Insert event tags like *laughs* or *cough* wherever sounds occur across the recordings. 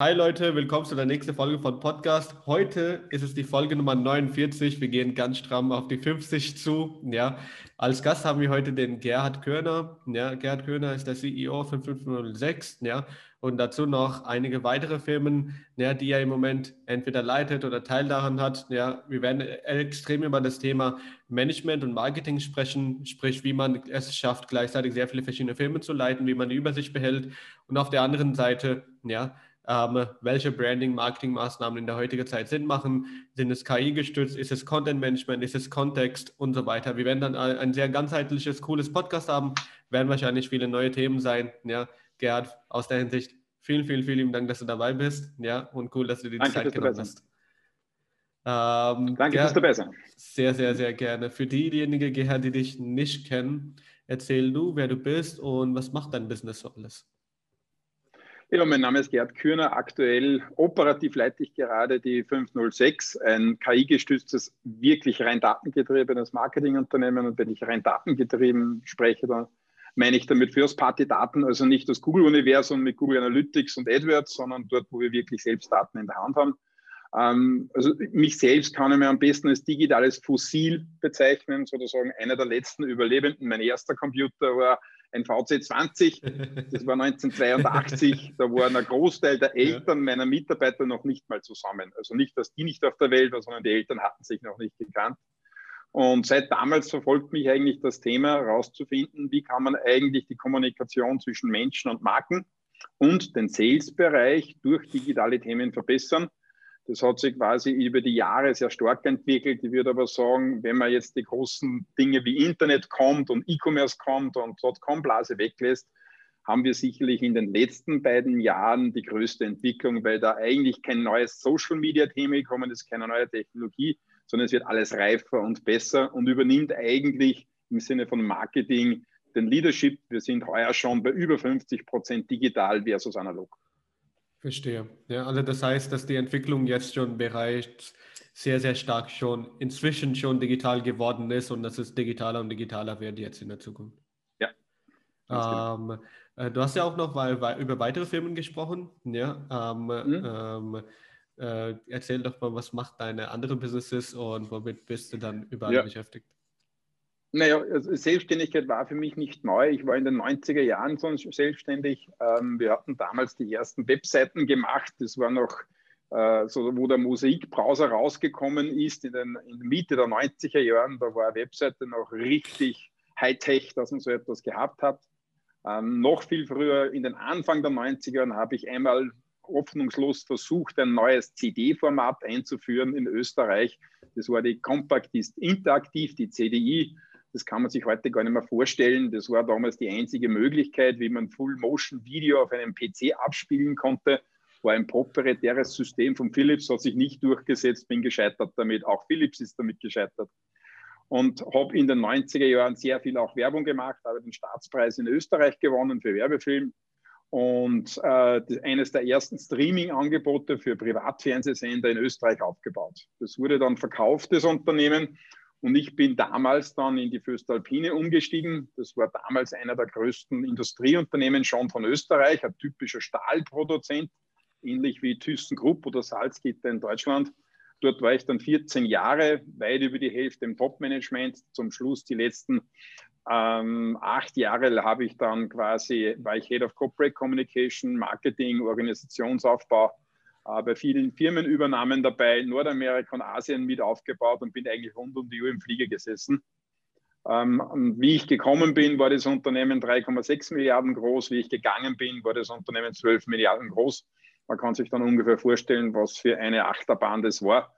Hi Leute, willkommen zu der nächsten Folge von Podcast. Heute ist es die Folge Nummer 49. Wir gehen ganz stramm auf die 50 zu. Ja, als Gast haben wir heute den Gerhard Körner. Ja, Gerhard Körner ist der CEO von 506. Ja, und dazu noch einige weitere Firmen, ja, die er im Moment entweder leitet oder Teil daran hat. Ja, wir werden extrem über das Thema Management und Marketing sprechen, sprich, wie man es schafft, gleichzeitig sehr viele verschiedene Firmen zu leiten, wie man die Übersicht behält. Und auf der anderen Seite, ja, ähm, welche Branding, Marketing-Maßnahmen in der heutigen Zeit Sinn machen. Sind es KI gestützt? Ist es Content Management? Ist es Kontext und so weiter? Wir werden dann ein sehr ganzheitliches, cooles Podcast haben, werden wahrscheinlich viele neue Themen sein. Ja, Gerhard, aus der Hinsicht vielen, vielen, vielen Dank, dass du dabei bist. Ja, und cool, dass du dir die Danke, Zeit genommen hast. Ähm, Danke Gerhard, fürs dabei Sehr, sehr, sehr gerne. Für diejenigen, Gerhard, die dich nicht kennen, erzähl du, wer du bist und was macht dein Business so alles? Ja, mein Name ist Gerd Kürner. Aktuell operativ leite ich gerade die 506, ein KI-gestütztes, wirklich rein datengetriebenes Marketingunternehmen. Und wenn ich rein datengetrieben spreche, dann meine ich damit First-Party-Daten, also nicht das Google-Universum mit Google Analytics und AdWords, sondern dort, wo wir wirklich selbst Daten in der Hand haben. Ähm, also mich selbst kann ich mir am besten als digitales Fossil bezeichnen, sozusagen einer der letzten Überlebenden. Mein erster Computer war ein VC20, das war 1982, da waren ein Großteil der Eltern meiner Mitarbeiter noch nicht mal zusammen. Also nicht, dass die nicht auf der Welt waren, sondern die Eltern hatten sich noch nicht gekannt. Und seit damals verfolgt mich eigentlich das Thema, herauszufinden, wie kann man eigentlich die Kommunikation zwischen Menschen und Marken und den Sales-Bereich durch digitale Themen verbessern. Das hat sich quasi über die Jahre sehr stark entwickelt. Ich würde aber sagen, wenn man jetzt die großen Dinge wie Internet kommt und E-Commerce kommt und Dotcom-Blase weglässt, haben wir sicherlich in den letzten beiden Jahren die größte Entwicklung, weil da eigentlich kein neues Social-Media-Thema gekommen ist, keine neue Technologie, sondern es wird alles reifer und besser und übernimmt eigentlich im Sinne von Marketing den Leadership. Wir sind heuer schon bei über 50 Prozent digital versus analog. Verstehe. Ja, also das heißt, dass die Entwicklung jetzt schon bereits sehr, sehr stark schon inzwischen schon digital geworden ist und dass es digitaler und digitaler wird jetzt in der Zukunft. Ja. Genau. Ähm, äh, du hast ja auch noch weil, über weitere Firmen gesprochen. Ja. Ähm, mhm. ähm, äh, erzähl doch mal, was macht deine andere Businesses und womit bist du dann überall ja. beschäftigt? Naja, also Selbstständigkeit war für mich nicht neu. Ich war in den 90er Jahren sonst selbstständig. Ähm, wir hatten damals die ersten Webseiten gemacht. Das war noch äh, so, wo der Mosaik-Browser rausgekommen ist in, den, in der Mitte der 90er Jahren. Da war eine Webseite noch richtig Hightech, dass man so etwas gehabt hat. Ähm, noch viel früher, in den Anfang der 90er Jahren, habe ich einmal hoffnungslos versucht, ein neues CD-Format einzuführen in Österreich. Das war die Compact Interaktiv, die CDI. Das kann man sich heute gar nicht mehr vorstellen. Das war damals die einzige Möglichkeit, wie man Full-Motion-Video auf einem PC abspielen konnte. War ein proprietäres System von Philips, hat sich nicht durchgesetzt, bin gescheitert damit. Auch Philips ist damit gescheitert. Und habe in den 90er Jahren sehr viel auch Werbung gemacht, habe den Staatspreis in Österreich gewonnen für Werbefilm und äh, eines der ersten Streaming-Angebote für Privatfernsehsender in Österreich aufgebaut. Das wurde dann verkauft, das Unternehmen, und ich bin damals dann in die Föstalpine umgestiegen. Das war damals einer der größten Industrieunternehmen schon von Österreich, ein typischer Stahlproduzent, ähnlich wie ThyssenKrupp oder Salzgitter in Deutschland. Dort war ich dann 14 Jahre, weit über die Hälfte im Top-Management. Zum Schluss die letzten ähm, acht Jahre habe ich dann quasi, war ich Head of Corporate Communication, Marketing, Organisationsaufbau bei vielen Firmenübernahmen dabei, Nordamerika und Asien mit aufgebaut und bin eigentlich rund um die Uhr im Flieger gesessen. Ähm, wie ich gekommen bin, war das Unternehmen 3,6 Milliarden groß. Wie ich gegangen bin, war das Unternehmen 12 Milliarden groß. Man kann sich dann ungefähr vorstellen, was für eine Achterbahn das war.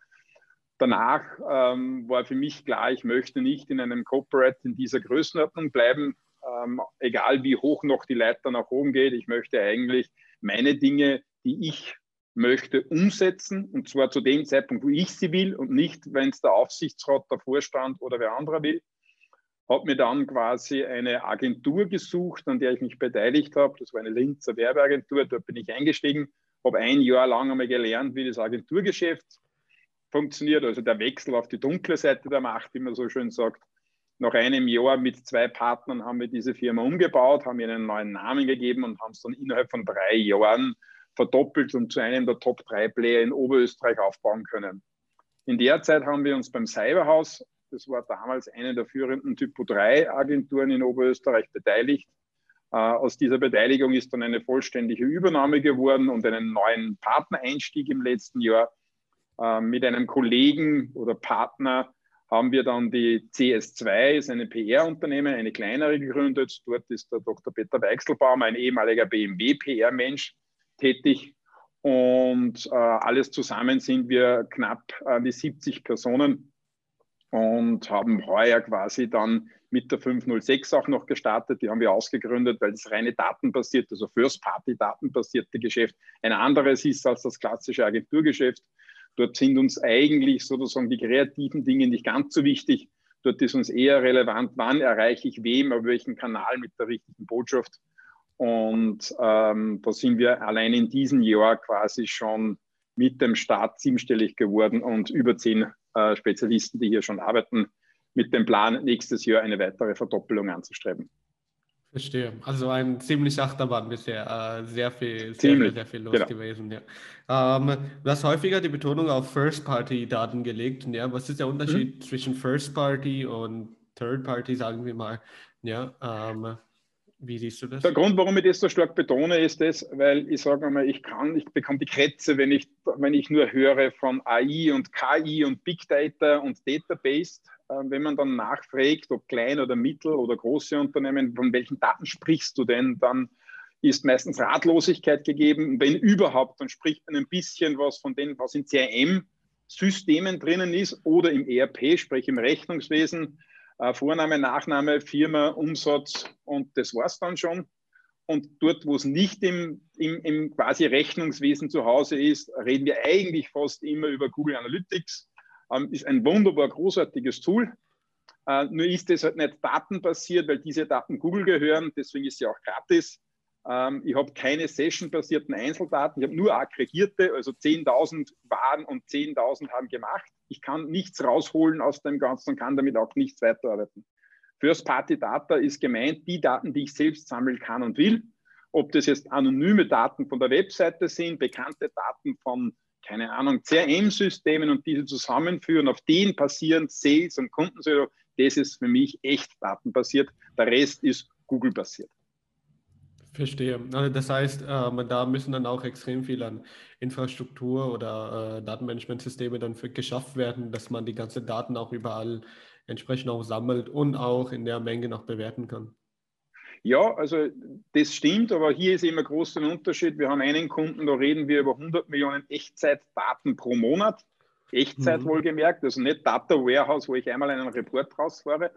Danach ähm, war für mich klar, ich möchte nicht in einem Corporate in dieser Größenordnung bleiben, ähm, egal wie hoch noch die Leiter nach oben geht. Ich möchte eigentlich meine Dinge, die ich möchte umsetzen und zwar zu dem Zeitpunkt, wo ich sie will und nicht, wenn es der Aufsichtsrat, der Vorstand oder wer anderer will. Habe mir dann quasi eine Agentur gesucht, an der ich mich beteiligt habe. Das war eine Linzer Werbeagentur, dort bin ich eingestiegen, habe ein Jahr lang einmal gelernt, wie das Agenturgeschäft funktioniert, also der Wechsel auf die dunkle Seite der Macht, wie man so schön sagt. Nach einem Jahr mit zwei Partnern haben wir diese Firma umgebaut, haben ihr einen neuen Namen gegeben und haben es dann innerhalb von drei Jahren verdoppelt und zu einem der Top 3 Player in Oberösterreich aufbauen können. In der Zeit haben wir uns beim Cyberhaus, das war damals eine der führenden Typo 3 Agenturen in Oberösterreich, beteiligt. Äh, aus dieser Beteiligung ist dann eine vollständige Übernahme geworden und einen neuen Partnereinstieg im letzten Jahr. Äh, mit einem Kollegen oder Partner haben wir dann die CS2, ist ein PR-Unternehmen, eine kleinere gegründet. Dort ist der Dr. Peter Weichselbaum, ein ehemaliger BMW-PR-Mensch, tätig. Und äh, alles zusammen sind wir knapp an die 70 Personen und haben heuer quasi dann mit der 506 auch noch gestartet. Die haben wir ausgegründet, weil das reine datenbasierte, also First-Party-datenbasierte Geschäft ein anderes ist als das klassische Agenturgeschäft. Dort sind uns eigentlich sozusagen die kreativen Dinge nicht ganz so wichtig. Dort ist uns eher relevant, wann erreiche ich wem, auf welchem Kanal mit der richtigen Botschaft. Und ähm, da sind wir allein in diesem Jahr quasi schon mit dem Start siebenstellig geworden und über zehn äh, Spezialisten, die hier schon arbeiten, mit dem Plan, nächstes Jahr eine weitere Verdoppelung anzustreben. Verstehe. Also ein ziemlich Achterbahn bisher. Äh, sehr viel, sehr, sehr viel los genau. gewesen. Ja. Ähm, du hast häufiger die Betonung auf First-Party-Daten gelegt. Ja. Was ist der Unterschied mhm. zwischen First-Party und Third-Party, sagen wir mal? Ja, ähm, wie siehst du das? Der Grund, warum ich das so stark betone, ist das, weil ich sage mal, ich kann, ich bekomme die Krätze, wenn ich, wenn ich nur höre von AI und KI und Big Data und Database ähm, wenn man dann nachfragt, ob klein oder mittel oder große Unternehmen, von welchen Daten sprichst du denn, dann ist meistens Ratlosigkeit gegeben. Wenn überhaupt, dann spricht man ein bisschen was von dem, was in CRM-Systemen drinnen ist oder im ERP, sprich im Rechnungswesen. Äh, Vorname, Nachname, Firma, Umsatz und das war es dann schon. Und dort, wo es nicht im, im, im quasi Rechnungswesen zu Hause ist, reden wir eigentlich fast immer über Google Analytics ähm, ist ein wunderbar großartiges Tool. Äh, nur ist es halt nicht datenbasiert, weil diese Daten Google gehören, deswegen ist sie auch gratis. Ähm, ich habe keine session-basierten Einzeldaten, ich habe nur aggregierte, also 10.000 waren und 10.000 haben gemacht. Ich kann nichts rausholen aus dem Ganzen und kann damit auch nichts weiterarbeiten. First-Party-Data ist gemeint, die Daten, die ich selbst sammeln kann und will. Ob das jetzt anonyme Daten von der Webseite sind, bekannte Daten von keine Ahnung, CRM-Systemen und diese zusammenführen, auf denen passieren Sales und Kundenservice, das ist für mich echt datenbasiert. Der Rest ist Google-basiert. Verstehe. Also das heißt, äh, da müssen dann auch extrem viel an Infrastruktur oder äh, Datenmanagementsysteme dann für geschafft werden, dass man die ganzen Daten auch überall entsprechend auch sammelt und auch in der Menge noch bewerten kann. Ja, also das stimmt, aber hier ist immer groß ein Unterschied. Wir haben einen Kunden, da reden wir über 100 Millionen Echtzeitdaten pro Monat. Echtzeit mhm. wohlgemerkt, also nicht Data Warehouse, wo ich einmal einen Report rausfahre,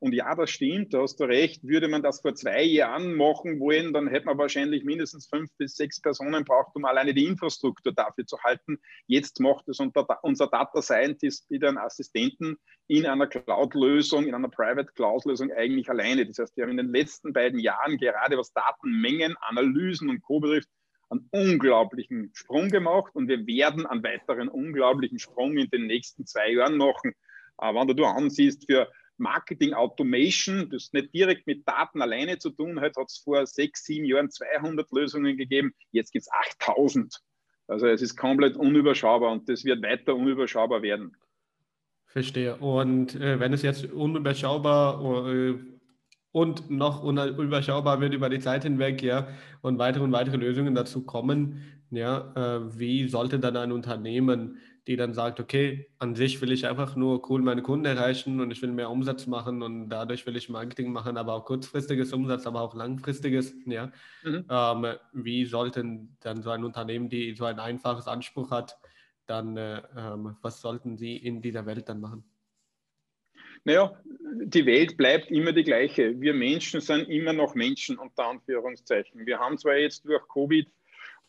und ja, das stimmt, da hast du recht. Würde man das vor zwei Jahren machen wollen, dann hätte man wahrscheinlich mindestens fünf bis sechs Personen braucht, um alleine die Infrastruktur dafür zu halten. Jetzt macht es unser Data Scientist mit einem Assistenten in einer Cloud-Lösung, in einer Private Cloud-Lösung eigentlich alleine. Das heißt, wir haben in den letzten beiden Jahren gerade was Datenmengen, Analysen und Co. betrifft, einen unglaublichen Sprung gemacht und wir werden einen weiteren unglaublichen Sprung in den nächsten zwei Jahren machen. Wenn du ansiehst, für Marketing Automation, das nicht direkt mit Daten alleine zu tun hat, hat es vor sechs, sieben Jahren 200 Lösungen gegeben, jetzt gibt es 8000. Also es ist komplett unüberschaubar und das wird weiter unüberschaubar werden. Verstehe. Und äh, wenn es jetzt unüberschaubar äh, und noch unüberschaubar wird über die Zeit hinweg, ja, und weitere und weitere Lösungen dazu kommen, ja, äh, wie sollte dann ein Unternehmen die dann sagt, okay, an sich will ich einfach nur cool meine Kunden erreichen und ich will mehr Umsatz machen und dadurch will ich Marketing machen, aber auch kurzfristiges Umsatz, aber auch langfristiges, ja. Mhm. Ähm, wie sollten dann so ein Unternehmen, die so ein einfaches Anspruch hat, dann, äh, ähm, was sollten sie in dieser Welt dann machen? Naja, die Welt bleibt immer die gleiche. Wir Menschen sind immer noch Menschen, unter Anführungszeichen. Wir haben zwar jetzt durch Covid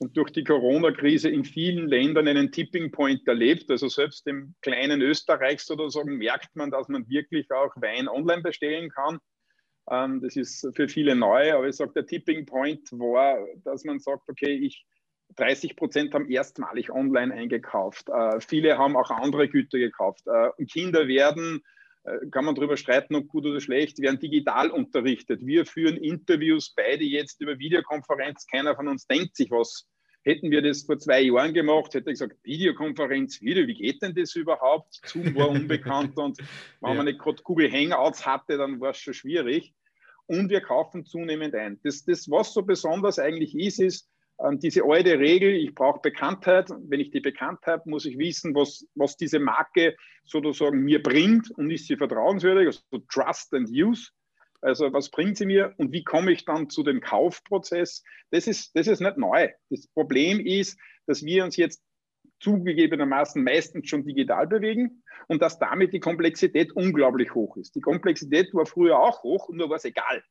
und durch die Corona-Krise in vielen Ländern einen Tipping Point erlebt. Also selbst im kleinen Österreich sozusagen merkt man, dass man wirklich auch Wein online bestellen kann. Ähm, das ist für viele neu, aber ich sage, der Tipping Point war, dass man sagt, okay, ich 30 Prozent haben erstmalig online eingekauft. Äh, viele haben auch andere Güter gekauft. Äh, Kinder werden, äh, kann man darüber streiten, ob gut oder schlecht, werden digital unterrichtet. Wir führen Interviews beide jetzt über Videokonferenz. Keiner von uns denkt sich was Hätten wir das vor zwei Jahren gemacht, hätte ich gesagt, Videokonferenz, Video, wie geht denn das überhaupt? Zoom war unbekannt und *laughs* wenn ja. man nicht gerade Google Hangouts hatte, dann war es schon schwierig. Und wir kaufen zunehmend ein. Das, das, was so besonders eigentlich ist, ist, ähm, diese alte Regel, ich brauche Bekanntheit. Wenn ich die Bekanntheit habe, muss ich wissen, was, was diese Marke sozusagen mir bringt und ist sie vertrauenswürdig, also Trust and Use. Also was bringt sie mir und wie komme ich dann zu dem Kaufprozess? Das ist, das ist nicht neu. Das Problem ist, dass wir uns jetzt zugegebenermaßen meistens schon digital bewegen und dass damit die Komplexität unglaublich hoch ist. Die Komplexität war früher auch hoch und nur war es egal.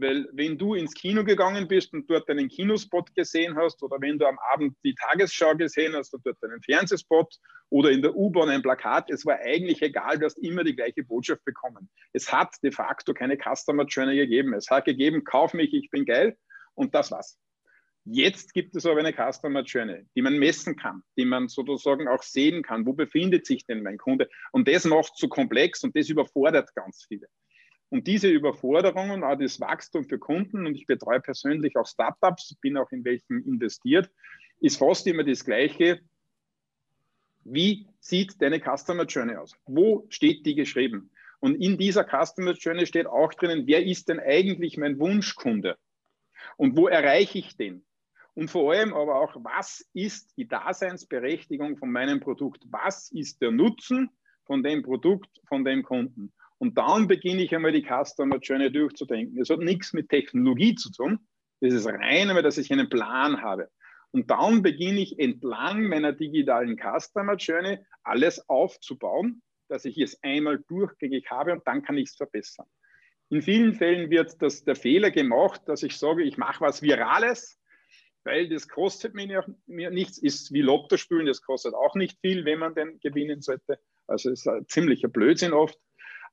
Weil wenn du ins Kino gegangen bist und dort einen Kinospot gesehen hast oder wenn du am Abend die Tagesschau gesehen hast und dort einen Fernsehspot oder in der U-Bahn ein Plakat, es war eigentlich egal, du hast immer die gleiche Botschaft bekommen. Es hat de facto keine Customer Journey gegeben. Es hat gegeben, kauf mich, ich bin geil und das war's. Jetzt gibt es aber eine Customer Journey, die man messen kann, die man sozusagen auch sehen kann. Wo befindet sich denn mein Kunde? Und das macht es zu komplex und das überfordert ganz viele. Und diese Überforderung und auch das Wachstum für Kunden, und ich betreue persönlich auch Startups, bin auch in welchen investiert, ist fast immer das Gleiche. Wie sieht deine Customer Journey aus? Wo steht die geschrieben? Und in dieser Customer Journey steht auch drinnen, wer ist denn eigentlich mein Wunschkunde? Und wo erreiche ich den? Und vor allem aber auch, was ist die Daseinsberechtigung von meinem Produkt? Was ist der Nutzen von dem Produkt, von dem Kunden? Und dann beginne ich einmal die Customer Journey durchzudenken. Das hat nichts mit Technologie zu tun. Das ist rein einmal, dass ich einen Plan habe. Und dann beginne ich entlang meiner digitalen Customer Journey alles aufzubauen, dass ich es einmal durchgängig habe und dann kann ich es verbessern. In vielen Fällen wird das, der Fehler gemacht, dass ich sage, ich mache was Virales, weil das kostet mir, mir nichts, ist wie Lotto spielen, das kostet auch nicht viel, wenn man denn gewinnen sollte. Also ist ein ziemlicher Blödsinn oft.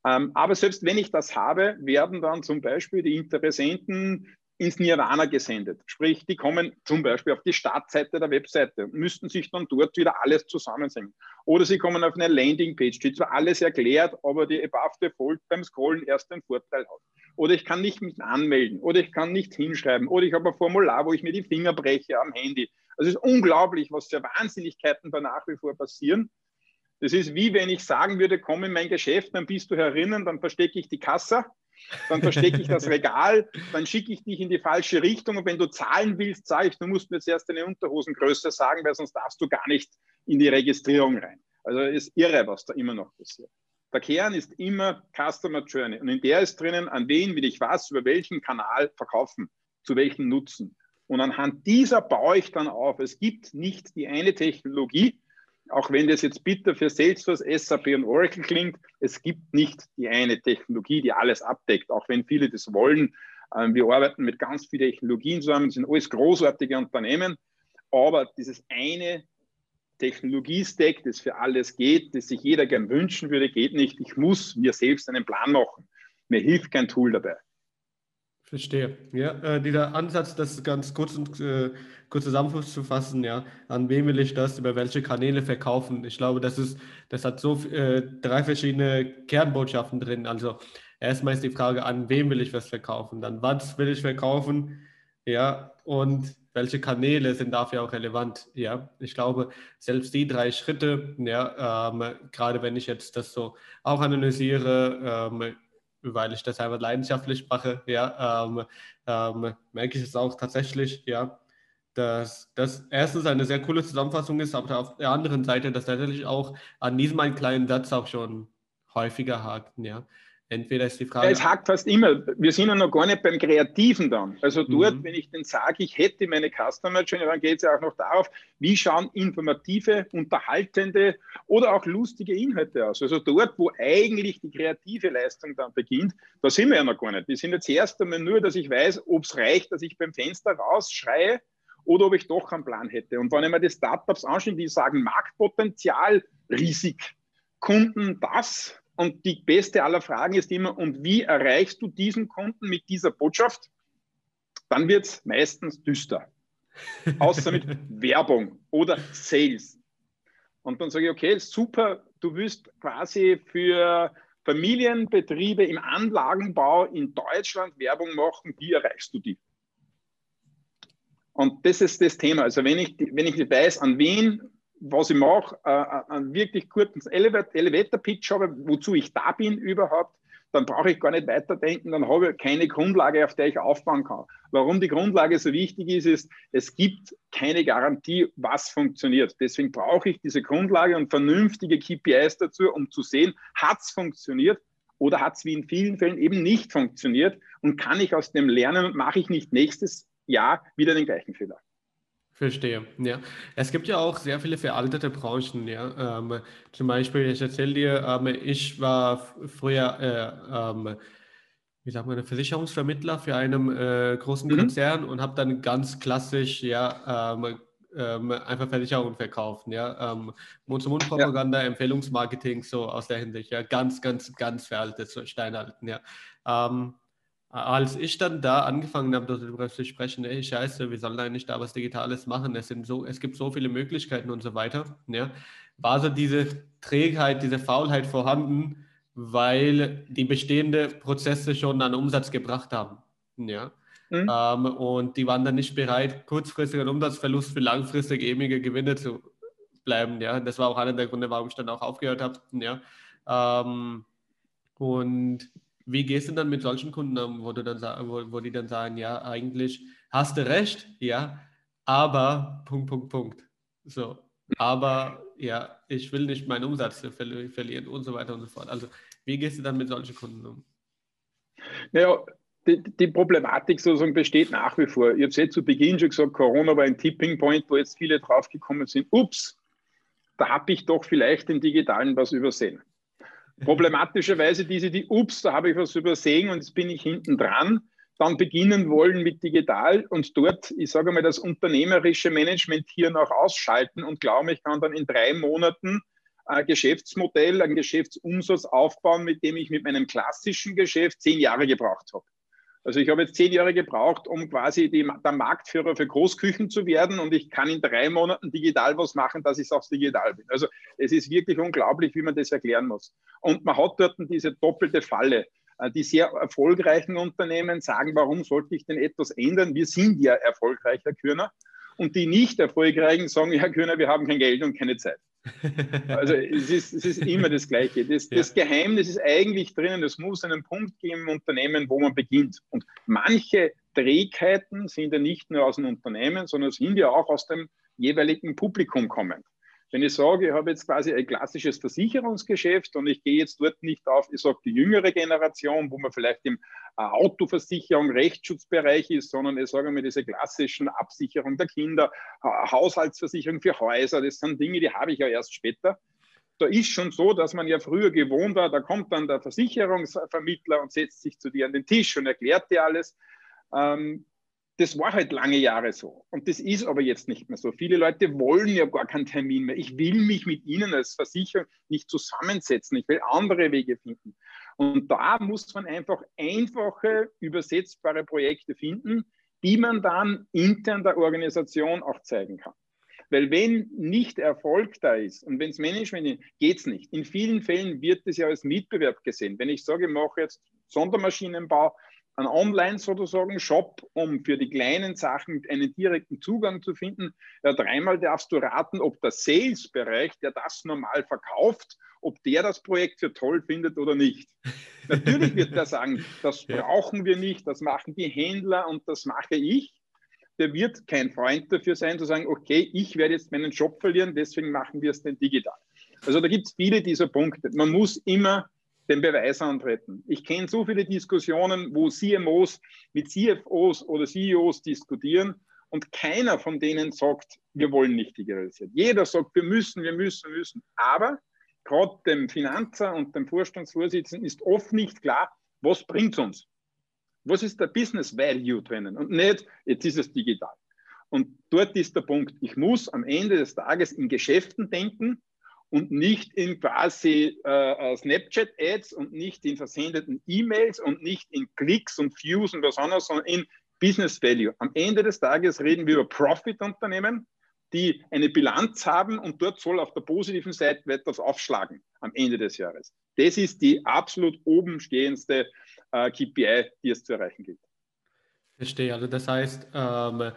Ähm, aber selbst wenn ich das habe, werden dann zum Beispiel die Interessenten ins Nirvana gesendet. Sprich, die kommen zum Beispiel auf die Startseite der Webseite müssten sich dann dort wieder alles zusammensingen. Oder sie kommen auf eine Landingpage, steht zwar alles erklärt, aber die Above Default beim Scrollen erst einen Vorteil hat. Oder ich kann nicht mich anmelden, oder ich kann nicht hinschreiben, oder ich habe ein Formular, wo ich mir die Finger breche am Handy. Also es ist unglaublich, was für Wahnsinnigkeiten da nach wie vor passieren. Das ist wie wenn ich sagen würde, komm in mein Geschäft, dann bist du herinnen, dann verstecke ich die Kasse, dann verstecke ich das *laughs* Regal, dann schicke ich dich in die falsche Richtung und wenn du zahlen willst, sage ich, du musst mir zuerst deine Unterhosengröße sagen, weil sonst darfst du gar nicht in die Registrierung rein. Also ist irre, was da immer noch passiert. Der Kern ist immer Customer Journey und in der ist drinnen, an wen will ich was, über welchen Kanal verkaufen, zu welchem Nutzen. Und anhand dieser baue ich dann auf. Es gibt nicht die eine Technologie, auch wenn das jetzt bitter für Salesforce, SAP und Oracle klingt, es gibt nicht die eine Technologie, die alles abdeckt, auch wenn viele das wollen. Ähm, wir arbeiten mit ganz vielen Technologien zusammen, sind alles großartige Unternehmen, aber dieses eine Technologiestack, das für alles geht, das sich jeder gern wünschen würde, geht nicht. Ich muss mir selbst einen Plan machen. Mir hilft kein Tool dabei. Verstehe. Ja, äh, dieser Ansatz, das ganz kurz und äh, kurz zusammenzufassen, ja, an wen will ich das, über welche Kanäle verkaufen? Ich glaube, das ist, das hat so äh, drei verschiedene Kernbotschaften drin. Also erstmal ist die Frage, an wem will ich was verkaufen? Dann was will ich verkaufen? Ja, und welche Kanäle sind dafür auch relevant? Ja, ich glaube, selbst die drei Schritte, ja, ähm, gerade wenn ich jetzt das so auch analysiere, ähm, weil ich das einfach leidenschaftlich mache, ja, ähm, ähm, merke ich es auch tatsächlich, ja, dass das erstens eine sehr coole Zusammenfassung ist, aber auf der anderen Seite, dass tatsächlich auch an diesem einen kleinen Satz auch schon häufiger hakt, ja. Entweder ist die Frage. es hakt fast immer. Wir sind ja noch gar nicht beim Kreativen dann. Also dort, mhm. wenn ich dann sage, ich hätte meine Customer Journey, dann geht es ja auch noch darauf, wie schauen informative, unterhaltende oder auch lustige Inhalte aus. Also dort, wo eigentlich die kreative Leistung dann beginnt, da sind wir ja noch gar nicht. Wir sind jetzt erst einmal nur, dass ich weiß, ob es reicht, dass ich beim Fenster rausschreie oder ob ich doch einen Plan hätte. Und wenn ich mir die Startups anschaue, die sagen Marktpotenzial, Risik, Kunden das, und die beste aller Fragen ist immer, und wie erreichst du diesen Kunden mit dieser Botschaft? Dann wird es meistens düster. *laughs* Außer mit Werbung oder Sales. Und dann sage ich, okay, super, du willst quasi für Familienbetriebe im Anlagenbau in Deutschland Werbung machen, wie erreichst du die? Und das ist das Thema. Also wenn ich, wenn ich weiß, an wen, was ich mache, äh, äh einen wirklich kurzen Elevator-Pitch habe, wozu ich da bin überhaupt, dann brauche ich gar nicht weiterdenken, dann habe ich keine Grundlage, auf der ich aufbauen kann. Warum die Grundlage so wichtig ist, ist, es gibt keine Garantie, was funktioniert. Deswegen brauche ich diese Grundlage und vernünftige KPIs dazu, um zu sehen, hat es funktioniert oder hat es wie in vielen Fällen eben nicht funktioniert und kann ich aus dem lernen und mache ich nicht nächstes Jahr wieder den gleichen Fehler. Verstehe, ja. Es gibt ja auch sehr viele veraltete Branchen, ja. Ähm, zum Beispiel, ich erzähle dir, ähm, ich war früher, äh, ähm, wie sagt man, Versicherungsvermittler für einen äh, großen mhm. Konzern und habe dann ganz klassisch, ja, ähm, ähm, einfach Versicherungen verkauft, ja. Ähm, Mund-zu-Mund-Propaganda, ja. Empfehlungsmarketing, so aus der Hinsicht, ja, ganz, ganz, ganz veraltet, so steinalten, ja als ich dann da angefangen habe, darüber zu sprechen, ey, scheiße, wir sollen eigentlich da was Digitales machen, es, sind so, es gibt so viele Möglichkeiten und so weiter, ja, war so diese Trägheit, diese Faulheit vorhanden, weil die bestehenden Prozesse schon einen Umsatz gebracht haben. Ja. Mhm. Ähm, und die waren dann nicht bereit, kurzfristigen Umsatzverlust für langfristig ewige Gewinne zu bleiben. Ja. Das war auch einer der Gründe, warum ich dann auch aufgehört habe. Ja. Ähm, und wie gehst du dann mit solchen Kunden um, wo, du dann, wo, wo die dann sagen, ja, eigentlich hast du recht, ja, aber Punkt, Punkt, Punkt. So, aber ja, ich will nicht meinen Umsatz verli verlieren und so weiter und so fort. Also, wie gehst du dann mit solchen Kunden um? Naja, die, die Problematik sozusagen besteht nach wie vor. Ich habe es jetzt zu Beginn schon gesagt, Corona war ein Tipping Point, wo jetzt viele draufgekommen sind. Ups, da habe ich doch vielleicht im Digitalen was übersehen. Problematischerweise diese, die, ups, da habe ich was übersehen und jetzt bin ich hinten dran, dann beginnen wollen mit digital und dort, ich sage mal, das unternehmerische Management hier noch ausschalten und glauben, ich kann dann in drei Monaten ein Geschäftsmodell, einen Geschäftsumsatz aufbauen, mit dem ich mit meinem klassischen Geschäft zehn Jahre gebraucht habe. Also ich habe jetzt zehn Jahre gebraucht, um quasi die, der Marktführer für Großküchen zu werden und ich kann in drei Monaten digital was machen, dass ich aufs Digital bin. Also es ist wirklich unglaublich, wie man das erklären muss. Und man hat dort diese doppelte Falle. Äh, die sehr erfolgreichen Unternehmen sagen, warum sollte ich denn etwas ändern? Wir sind ja erfolgreich, Herr Kürner. Und die nicht erfolgreichen sagen, Herr Kürner, wir haben kein Geld und keine Zeit. Also es ist, es ist immer das Gleiche. Das, ja. das, Geheimnis ist eigentlich drinnen, es muss einen Punkt geben im Unternehmen, wo man beginnt. Und manche Trägheiten sind ja nicht nur aus dem Unternehmen, sondern sind ja auch aus dem jeweiligen Publikum kommend. Wenn ich sage, ich habe jetzt quasi ein klassisches Versicherungsgeschäft und ich gehe jetzt dort nicht auf, ich sage die jüngere Generation, wo man vielleicht im äh, Autoversicherung, Rechtsschutzbereich ist, sondern ich sage mal diese klassischen Absicherung der Kinder, Haushaltsversicherung für Häuser, das sind Dinge, die habe ich ja erst später. Da ist schon so, dass man ja früher gewohnt war, da kommt dann der Versicherungsvermittler und setzt sich zu dir an den Tisch und erklärt dir alles. Ähm, das war halt lange Jahre so. Und das ist aber jetzt nicht mehr so. Viele Leute wollen ja gar keinen Termin mehr. Ich will mich mit Ihnen als Versicherung nicht zusammensetzen. Ich will andere Wege finden. Und da muss man einfach einfache, übersetzbare Projekte finden, die man dann intern der Organisation auch zeigen kann. Weil wenn nicht Erfolg da ist und wenn es Management geht es nicht. In vielen Fällen wird es ja als Mitbewerb gesehen. Wenn ich sage, ich mache jetzt Sondermaschinenbau, einen Online sozusagen Shop, um für die kleinen Sachen einen direkten Zugang zu finden. Ja, dreimal darfst du raten, ob der Sales-Bereich, der das normal verkauft, ob der das Projekt für toll findet oder nicht. *laughs* Natürlich wird er sagen, das brauchen wir nicht, das machen die Händler und das mache ich. Der wird kein Freund dafür sein, zu sagen, okay, ich werde jetzt meinen Job verlieren, deswegen machen wir es denn digital. Also da gibt es viele dieser Punkte. Man muss immer den Beweis antreten. Ich kenne so viele Diskussionen, wo CMOs mit CFOs oder CEOs diskutieren und keiner von denen sagt, wir wollen nicht digitalisieren. Jeder sagt, wir müssen, wir müssen, wir müssen. Aber gerade dem Finanzer und dem Vorstandsvorsitzenden ist oft nicht klar, was bringt es uns? Was ist der Business Value drinnen? Und nicht, jetzt ist es digital. Und dort ist der Punkt, ich muss am Ende des Tages in Geschäften denken und nicht in quasi äh, äh, Snapchat-Ads und nicht in versendeten E-Mails und nicht in Klicks und Views und was anderes, sondern in Business Value. Am Ende des Tages reden wir über Profit-Unternehmen, die eine Bilanz haben und dort soll auf der positiven Seite etwas aufschlagen am Ende des Jahres. Das ist die absolut oben stehendste äh, KPI, die es zu erreichen gilt. Verstehe. Also das heißt, ähm,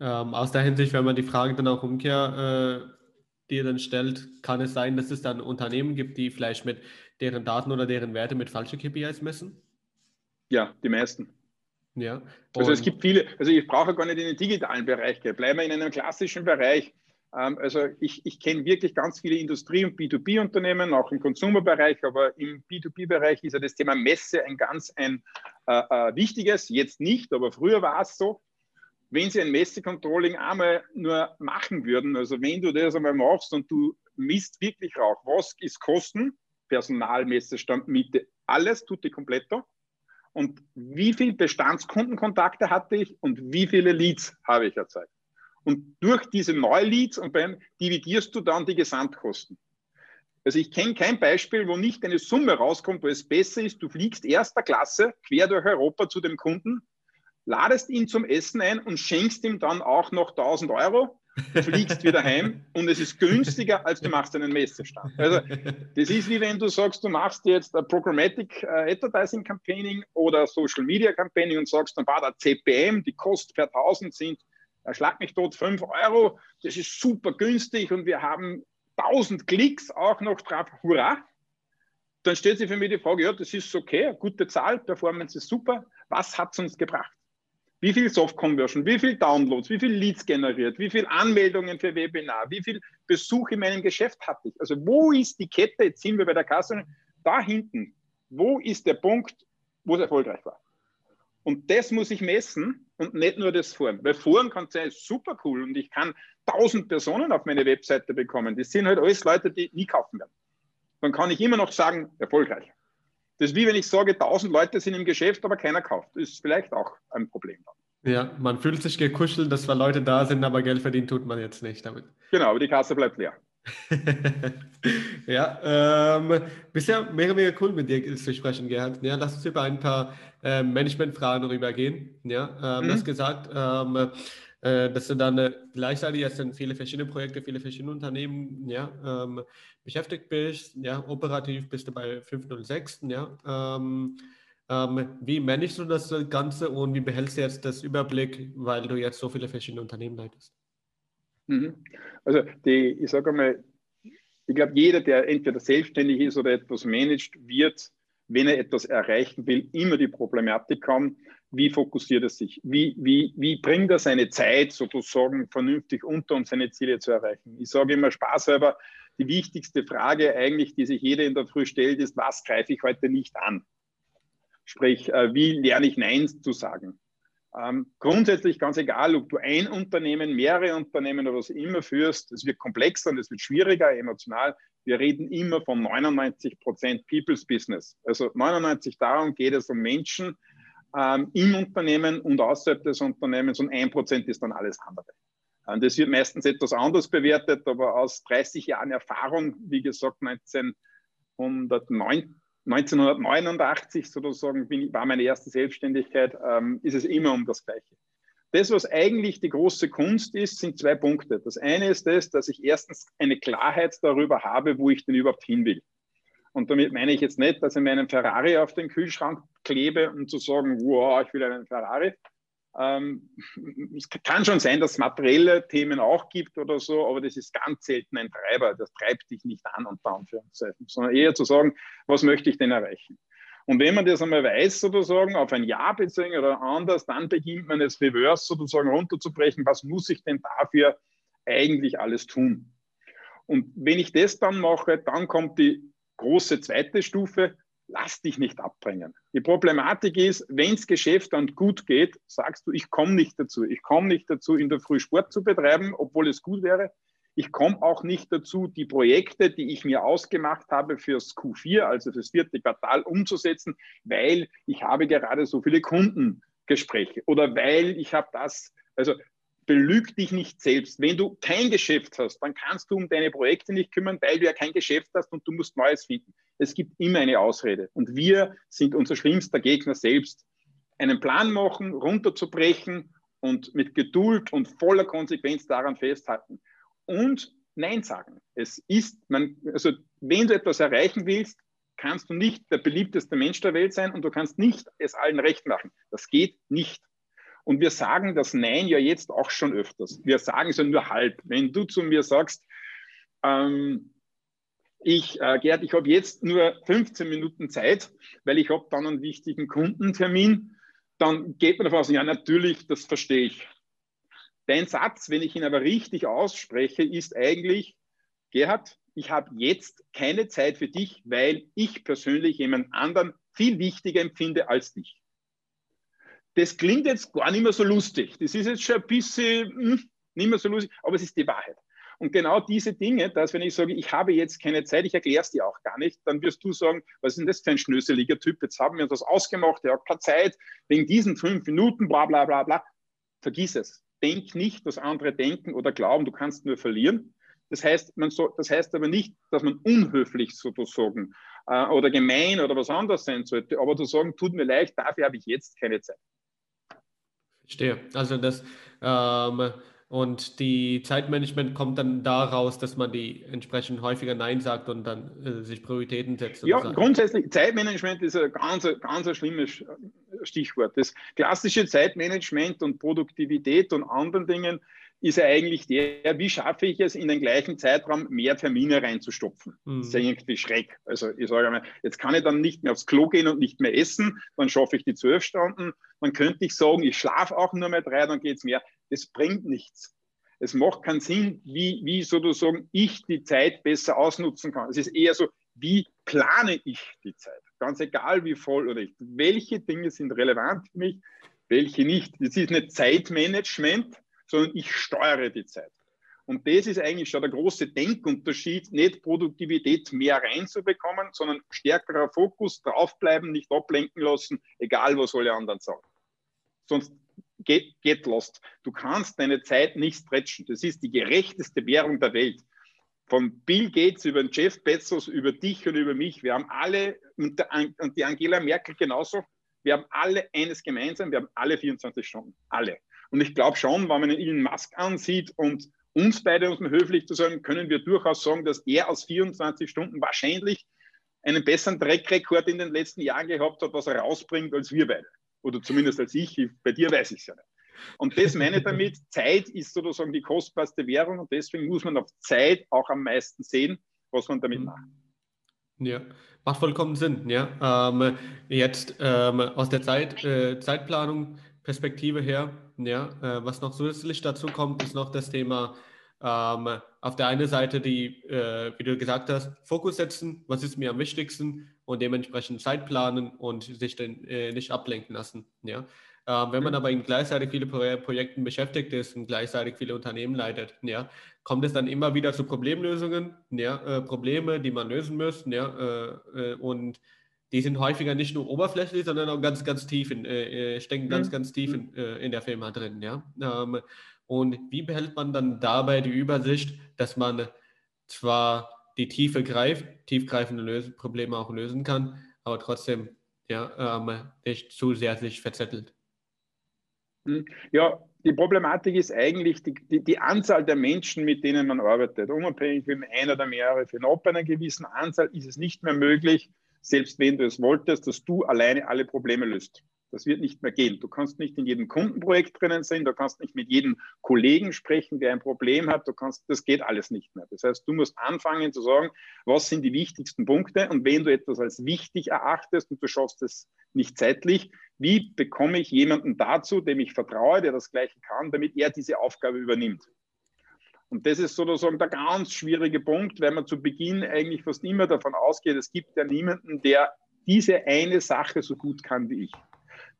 Ähm, aus der Hinsicht, wenn man die Frage dann auch umkehrt, äh, dir dann stellt, kann es sein, dass es dann Unternehmen gibt, die vielleicht mit deren Daten oder deren Werte mit falschen KPIs messen? Ja, die meisten. Ja. Also es gibt viele, also ich brauche gar nicht in den digitalen Bereich gehen, bleiben wir in einem klassischen Bereich. Ähm, also ich, ich kenne wirklich ganz viele Industrie- und B2B-Unternehmen, auch im Consumer-Bereich, aber im B2B-Bereich ist ja das Thema Messe ein ganz ein äh, äh, wichtiges, jetzt nicht, aber früher war es so. Wenn Sie ein Messecontrolling einmal nur machen würden, also wenn du das einmal machst und du misst wirklich Rauch, was ist Kosten, Personal, Messestand, Miete, alles tut die kompletter und wie viele Bestandskundenkontakte hatte ich und wie viele Leads habe ich erzeugt. Und durch diese neuen Leads und beim dividierst du dann die Gesamtkosten. Also ich kenne kein Beispiel, wo nicht eine Summe rauskommt, wo es besser ist, du fliegst erster Klasse quer durch Europa zu dem Kunden, ladest ihn zum Essen ein und schenkst ihm dann auch noch 1000 Euro fliegst wieder heim und es ist günstiger, als du machst einen Messestand. Also das ist wie wenn du sagst, du machst jetzt ein Programmatic äh, Advertising Campaigning oder Social Media Campaigning und sagst, dann war der CPM, die Kosten per 1000 sind, äh, schlag mich tot, 5 Euro, das ist super günstig und wir haben 1000 Klicks auch noch drauf, hurra. Dann stellt sich für mich die Frage, ja, das ist okay, gute Zahl, Performance ist super, was hat es uns gebracht? Wie viel Soft-Conversion, wie viel Downloads, wie viel Leads generiert, wie viel Anmeldungen für Webinar, wie viel Besuch in meinem Geschäft hatte ich. Also wo ist die Kette, jetzt sind wir bei der Kasse, da hinten, wo ist der Punkt, wo es erfolgreich war? Und das muss ich messen und nicht nur das Forum. Weil Forum kann sein, super cool und ich kann tausend Personen auf meine Webseite bekommen. Das sind halt alles Leute, die nie kaufen werden. Dann kann ich immer noch sagen, erfolgreich. Das ist wie wenn ich sage, 1000 Leute sind im Geschäft, aber keiner kauft. Das ist vielleicht auch ein Problem. Ja, man fühlt sich gekuschelt, dass zwar Leute da sind, aber Geld verdienen tut man jetzt nicht damit. Genau, aber die Kasse bleibt leer. *laughs* ja, ähm, bisher mega, mega cool mit dir zu sprechen, Gerhard. Ja, lass uns über ein paar äh, Management-Fragen rübergehen. Ja, ähm, mhm. Du hast gesagt, ähm, äh, dass du dann äh, gleichzeitig jetzt in viele verschiedene Projekte, viele verschiedene Unternehmen ja, ähm, beschäftigt bist. Ja, operativ bist du bei 506. Ja, ähm, ähm, wie managst du das Ganze und wie behältst du jetzt das Überblick, weil du jetzt so viele verschiedene Unternehmen leitest? Mhm. Also die, ich sage mal, ich glaube, jeder, der entweder selbstständig ist oder etwas managt, wird, wenn er etwas erreichen will, immer die Problematik haben, wie fokussiert er sich? Wie, wie, wie bringt er seine Zeit sozusagen vernünftig unter, um seine Ziele zu erreichen? Ich sage immer spaßhalber, die wichtigste Frage eigentlich, die sich jeder in der Früh stellt, ist, was greife ich heute nicht an? Sprich, äh, wie lerne ich Nein zu sagen? Ähm, grundsätzlich ganz egal, ob du ein Unternehmen, mehrere Unternehmen oder was immer führst, es wird komplexer und es wird schwieriger emotional. Wir reden immer von 99 Prozent People's Business. Also 99 darum geht es um Menschen, ähm, im Unternehmen und außerhalb des Unternehmens und ein Prozent ist dann alles andere. Und das wird meistens etwas anders bewertet, aber aus 30 Jahren Erfahrung, wie gesagt, 1909, 1989 sozusagen bin, war meine erste Selbstständigkeit, ähm, ist es immer um das Gleiche. Das, was eigentlich die große Kunst ist, sind zwei Punkte. Das eine ist das, dass ich erstens eine Klarheit darüber habe, wo ich denn überhaupt hin will. Und damit meine ich jetzt nicht, dass ich meinen Ferrari auf den Kühlschrank klebe, um zu sagen, wow, ich will einen Ferrari. Ähm, es kann schon sein, dass es materielle Themen auch gibt oder so, aber das ist ganz selten ein Treiber. Das treibt dich nicht an, unter Anführungszeichen, sondern eher zu sagen, was möchte ich denn erreichen? Und wenn man das einmal weiß, sozusagen, auf ein Jahr bezogen oder anders, dann beginnt man es reverse sozusagen runterzubrechen. Was muss ich denn dafür eigentlich alles tun? Und wenn ich das dann mache, dann kommt die große zweite Stufe, lass dich nicht abbringen. Die Problematik ist, wenn das Geschäft dann gut geht, sagst du, ich komme nicht dazu. Ich komme nicht dazu, in der Früh Sport zu betreiben, obwohl es gut wäre. Ich komme auch nicht dazu, die Projekte, die ich mir ausgemacht habe fürs Q4, also fürs vierte Quartal, umzusetzen, weil ich habe gerade so viele Kundengespräche oder weil ich habe das. Also belüg dich nicht selbst. Wenn du kein Geschäft hast, dann kannst du um deine Projekte nicht kümmern, weil du ja kein Geschäft hast und du musst Neues finden. Es gibt immer eine Ausrede. Und wir sind unser schlimmster Gegner selbst. Einen Plan machen, runterzubrechen und mit Geduld und voller Konsequenz daran festhalten. Und Nein sagen. Es ist, man, also wenn du etwas erreichen willst, kannst du nicht der beliebteste Mensch der Welt sein und du kannst nicht es allen recht machen. Das geht nicht. Und wir sagen das Nein ja jetzt auch schon öfters. Wir sagen es ja nur halb. Wenn du zu mir sagst, ähm, ich, äh, Gerd, ich habe jetzt nur 15 Minuten Zeit, weil ich habe dann einen wichtigen Kundentermin, dann geht man davon aus, ja natürlich, das verstehe ich. Dein Satz, wenn ich ihn aber richtig ausspreche, ist eigentlich, Gerhard, ich habe jetzt keine Zeit für dich, weil ich persönlich jemand anderen viel wichtiger empfinde als dich. Das klingt jetzt gar nicht mehr so lustig. Das ist jetzt schon ein bisschen hm, nicht mehr so lustig, aber es ist die Wahrheit. Und genau diese Dinge, dass wenn ich sage, ich habe jetzt keine Zeit, ich erkläre es dir auch gar nicht, dann wirst du sagen, was ist denn das für ein schnöseliger Typ? Jetzt haben wir uns das ausgemacht, er hat keine Zeit, wegen diesen fünf Minuten, bla bla bla bla. Vergiss es. Denk nicht, dass andere denken oder glauben, du kannst nur verlieren. Das heißt, man so, das heißt aber nicht, dass man unhöflich sozusagen äh, oder gemein oder was anderes sein sollte, aber zu sagen, tut mir leid, dafür habe ich jetzt keine Zeit. Verstehe. Also das ähm, und die Zeitmanagement kommt dann daraus, dass man die entsprechend häufiger Nein sagt und dann äh, sich Prioritäten setzt. Ja, grundsätzlich, Zeitmanagement ist ein ganz, ganz ein schlimmes Stichwort. Das klassische Zeitmanagement und Produktivität und anderen Dingen ist ja eigentlich der, wie schaffe ich es, in den gleichen Zeitraum mehr Termine reinzustopfen. Mhm. Das ist ja irgendwie schräg. Also ich sage einmal, jetzt kann ich dann nicht mehr aufs Klo gehen und nicht mehr essen, dann schaffe ich die zwölf Stunden. Dann könnte ich sagen, ich schlafe auch nur mehr drei, dann geht es mehr. Das bringt nichts. Es macht keinen Sinn, wie, wie sozusagen ich die Zeit besser ausnutzen kann. Es ist eher so, wie plane ich die Zeit? Ganz egal, wie voll oder nicht. Welche Dinge sind relevant für mich, welche nicht. Das ist nicht Zeitmanagement, sondern ich steuere die Zeit. Und das ist eigentlich schon der große Denkunterschied, nicht Produktivität mehr reinzubekommen, sondern stärkerer Fokus, draufbleiben, nicht ablenken lassen, egal was alle anderen sagen. Sonst geht, geht lost. Du kannst deine Zeit nicht stretchen. Das ist die gerechteste Währung der Welt. Von Bill Gates über Jeff Bezos, über dich und über mich. Wir haben alle, und die Angela Merkel genauso, wir haben alle eines gemeinsam, wir haben alle 24 Stunden. Alle. Und ich glaube schon, wenn man Elon Musk ansieht und uns beide, um höflich zu sagen, können wir durchaus sagen, dass er aus 24 Stunden wahrscheinlich einen besseren Trackrekord in den letzten Jahren gehabt hat, was er rausbringt, als wir beide. Oder zumindest als ich. Bei dir weiß ich es ja nicht. Und das meine ich damit, *laughs* Zeit ist sozusagen die kostbarste Währung und deswegen muss man auf Zeit auch am meisten sehen, was man damit macht. Ja, macht vollkommen Sinn. Ja, ähm, jetzt ähm, aus der Zeit, äh, Zeitplanung Perspektive her, ja, äh, was noch zusätzlich dazu kommt, ist noch das Thema ähm, auf der einen Seite die, äh, wie du gesagt hast, Fokus setzen, was ist mir am wichtigsten und dementsprechend Zeit planen und sich dann äh, nicht ablenken lassen. Ja? Ähm, wenn man aber in gleichzeitig viele Pro Projekten beschäftigt ist und gleichzeitig viele Unternehmen leitet, ja, kommt es dann immer wieder zu Problemlösungen, ja, äh, Probleme, die man lösen muss, ja, äh, äh, und die sind häufiger nicht nur oberflächlich, sondern auch ganz, ganz tief in, äh, äh stecken ganz, mhm. ganz tief in, äh, in, der Firma drin. Ja? Ähm, und wie behält man dann dabei die Übersicht, dass man zwar die Tiefe greift, tiefgreifende Lös Probleme auch lösen kann, aber trotzdem ja, ähm, nicht zu sehr sich verzettelt? Hm. Ja, die Problematik ist eigentlich die, die, die, Anzahl der Menschen, mit denen man arbeitet. Unabhängig, wenn ein oder mehrere für ab einer gewissen Anzahl ist es nicht mehr möglich, selbst wenn du es wolltest, dass du alleine alle Probleme löst. Das wird nicht mehr gehen. Du kannst nicht in jedem Kundenprojekt drinnen sein, du kannst nicht mit jedem Kollegen sprechen, der ein Problem hat, du kannst, das geht alles nicht mehr. Das heißt, du musst anfangen zu sagen, was sind die wichtigsten Punkte und wenn du etwas als wichtig erachtest und du schaffst es nicht zeitlich, wie bekomme ich jemanden dazu, dem ich vertraue, der das Gleiche kann, damit er diese Aufgabe übernimmt. Und das ist sozusagen der ganz schwierige Punkt, weil man zu Beginn eigentlich fast immer davon ausgeht, es gibt ja niemanden, der diese eine Sache so gut kann wie ich.